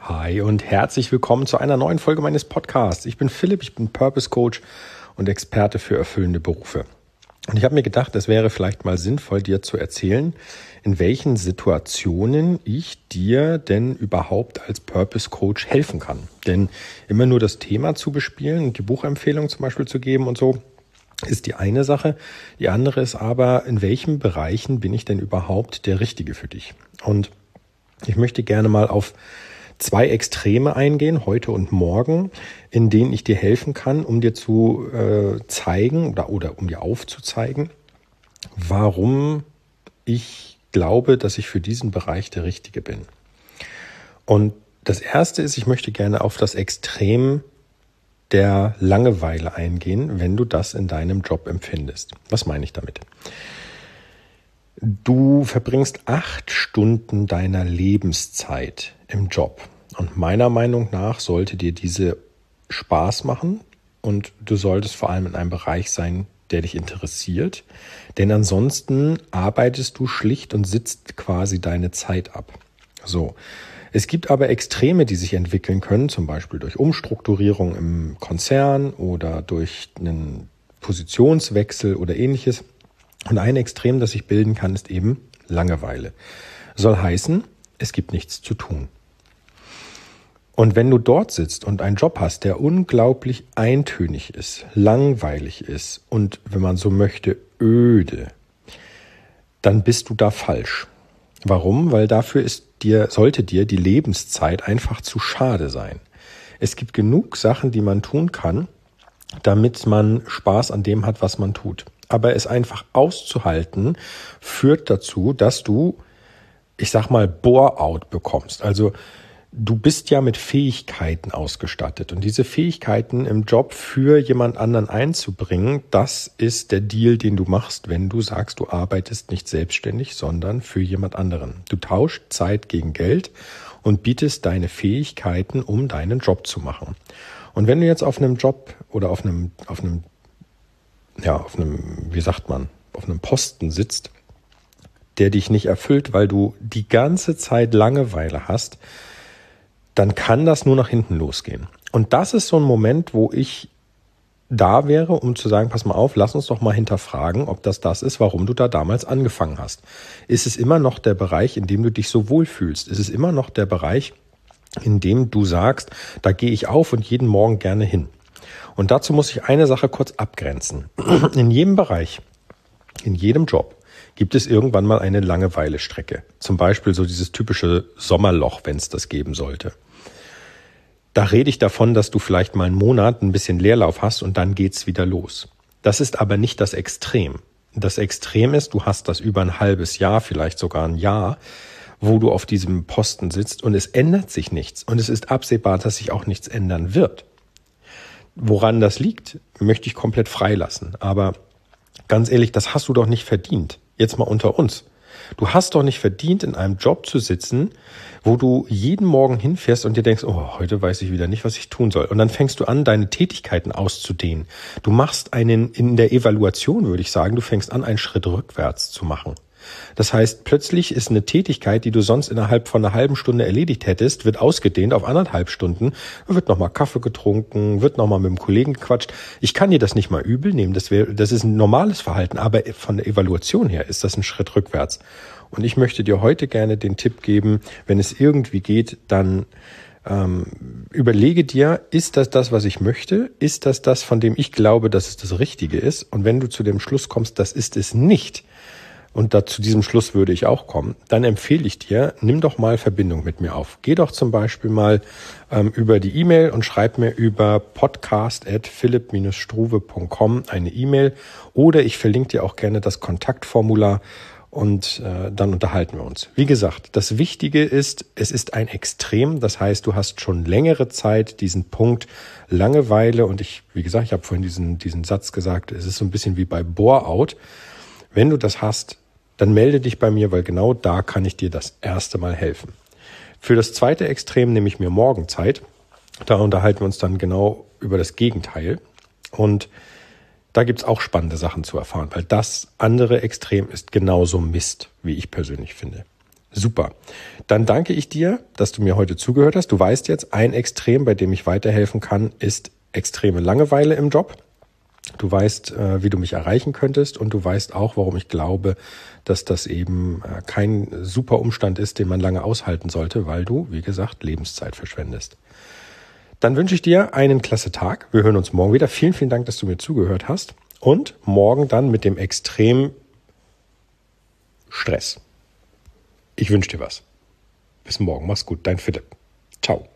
Hi und herzlich willkommen zu einer neuen Folge meines Podcasts. Ich bin Philipp, ich bin Purpose Coach und Experte für erfüllende Berufe. Und ich habe mir gedacht, es wäre vielleicht mal sinnvoll, dir zu erzählen, in welchen Situationen ich dir denn überhaupt als Purpose Coach helfen kann. Denn immer nur das Thema zu bespielen und die Buchempfehlung zum Beispiel zu geben und so, ist die eine Sache. Die andere ist aber, in welchen Bereichen bin ich denn überhaupt der Richtige für dich? Und ich möchte gerne mal auf zwei Extreme eingehen, heute und morgen, in denen ich dir helfen kann, um dir zu äh, zeigen oder, oder um dir aufzuzeigen, warum ich glaube, dass ich für diesen Bereich der Richtige bin. Und das erste ist, ich möchte gerne auf das Extrem der Langeweile eingehen, wenn du das in deinem Job empfindest. Was meine ich damit? Du verbringst acht Stunden deiner Lebenszeit im Job. Und meiner Meinung nach sollte dir diese Spaß machen und du solltest vor allem in einem Bereich sein, der dich interessiert. Denn ansonsten arbeitest du schlicht und sitzt quasi deine Zeit ab. So. Es gibt aber Extreme, die sich entwickeln können, zum Beispiel durch Umstrukturierung im Konzern oder durch einen Positionswechsel oder ähnliches. Und ein Extrem, das sich bilden kann, ist eben Langeweile. Soll heißen, es gibt nichts zu tun. Und wenn du dort sitzt und einen Job hast, der unglaublich eintönig ist, langweilig ist und, wenn man so möchte, öde, dann bist du da falsch. Warum? Weil dafür ist dir, sollte dir die Lebenszeit einfach zu schade sein. Es gibt genug Sachen, die man tun kann, damit man Spaß an dem hat, was man tut. Aber es einfach auszuhalten, führt dazu, dass du, ich sag mal, Bore-out bekommst. Also du bist ja mit Fähigkeiten ausgestattet. Und diese Fähigkeiten im Job für jemand anderen einzubringen, das ist der Deal, den du machst, wenn du sagst, du arbeitest nicht selbstständig, sondern für jemand anderen. Du tauschst Zeit gegen Geld und bietest deine Fähigkeiten, um deinen Job zu machen. Und wenn du jetzt auf einem Job oder auf einem, auf einem, ja, auf einem, wie sagt man, auf einem Posten sitzt, der dich nicht erfüllt, weil du die ganze Zeit Langeweile hast, dann kann das nur nach hinten losgehen. Und das ist so ein Moment, wo ich da wäre, um zu sagen, pass mal auf, lass uns doch mal hinterfragen, ob das das ist, warum du da damals angefangen hast. Ist es immer noch der Bereich, in dem du dich so wohlfühlst? Ist es immer noch der Bereich, in dem du sagst, da gehe ich auf und jeden Morgen gerne hin? Und dazu muss ich eine Sache kurz abgrenzen. In jedem Bereich, in jedem Job gibt es irgendwann mal eine Langeweile-Strecke. Zum Beispiel so dieses typische Sommerloch, wenn es das geben sollte. Da rede ich davon, dass du vielleicht mal einen Monat ein bisschen Leerlauf hast und dann geht's wieder los. Das ist aber nicht das Extrem. Das Extrem ist, du hast das über ein halbes Jahr, vielleicht sogar ein Jahr, wo du auf diesem Posten sitzt und es ändert sich nichts und es ist absehbar, dass sich auch nichts ändern wird. Woran das liegt, möchte ich komplett freilassen. Aber ganz ehrlich, das hast du doch nicht verdient. Jetzt mal unter uns. Du hast doch nicht verdient, in einem Job zu sitzen, wo du jeden Morgen hinfährst und dir denkst, oh, heute weiß ich wieder nicht, was ich tun soll. Und dann fängst du an, deine Tätigkeiten auszudehnen. Du machst einen, in der Evaluation würde ich sagen, du fängst an, einen Schritt rückwärts zu machen. Das heißt, plötzlich ist eine Tätigkeit, die du sonst innerhalb von einer halben Stunde erledigt hättest, wird ausgedehnt auf anderthalb Stunden, wird nochmal Kaffee getrunken, wird nochmal mit dem Kollegen gequatscht. Ich kann dir das nicht mal übel nehmen, das, wäre, das ist ein normales Verhalten, aber von der Evaluation her ist das ein Schritt rückwärts. Und ich möchte dir heute gerne den Tipp geben, wenn es irgendwie geht, dann ähm, überlege dir, ist das das, was ich möchte? Ist das das, von dem ich glaube, dass es das Richtige ist? Und wenn du zu dem Schluss kommst, das ist es nicht, und da, zu diesem Schluss würde ich auch kommen, dann empfehle ich dir, nimm doch mal Verbindung mit mir auf. Geh doch zum Beispiel mal ähm, über die E-Mail und schreib mir über podcast.philipp-struve.com eine E-Mail oder ich verlinke dir auch gerne das Kontaktformular und äh, dann unterhalten wir uns. Wie gesagt, das Wichtige ist, es ist ein Extrem, das heißt, du hast schon längere Zeit diesen Punkt Langeweile und ich, wie gesagt, ich habe vorhin diesen, diesen Satz gesagt, es ist so ein bisschen wie bei Bore-out. Wenn du das hast, dann melde dich bei mir, weil genau da kann ich dir das erste Mal helfen. Für das zweite Extrem nehme ich mir morgen Zeit. Da unterhalten wir uns dann genau über das Gegenteil. Und da gibt's auch spannende Sachen zu erfahren, weil das andere Extrem ist genauso Mist, wie ich persönlich finde. Super. Dann danke ich dir, dass du mir heute zugehört hast. Du weißt jetzt, ein Extrem, bei dem ich weiterhelfen kann, ist extreme Langeweile im Job. Du weißt, äh, wie du mich erreichen könntest und du weißt auch, warum ich glaube, dass das eben äh, kein super Umstand ist, den man lange aushalten sollte, weil du, wie gesagt, Lebenszeit verschwendest. Dann wünsche ich dir einen klasse Tag. Wir hören uns morgen wieder. Vielen, vielen Dank, dass du mir zugehört hast. Und morgen dann mit dem extrem Stress. Ich wünsche dir was. Bis morgen. Mach's gut. Dein Philipp. Ciao.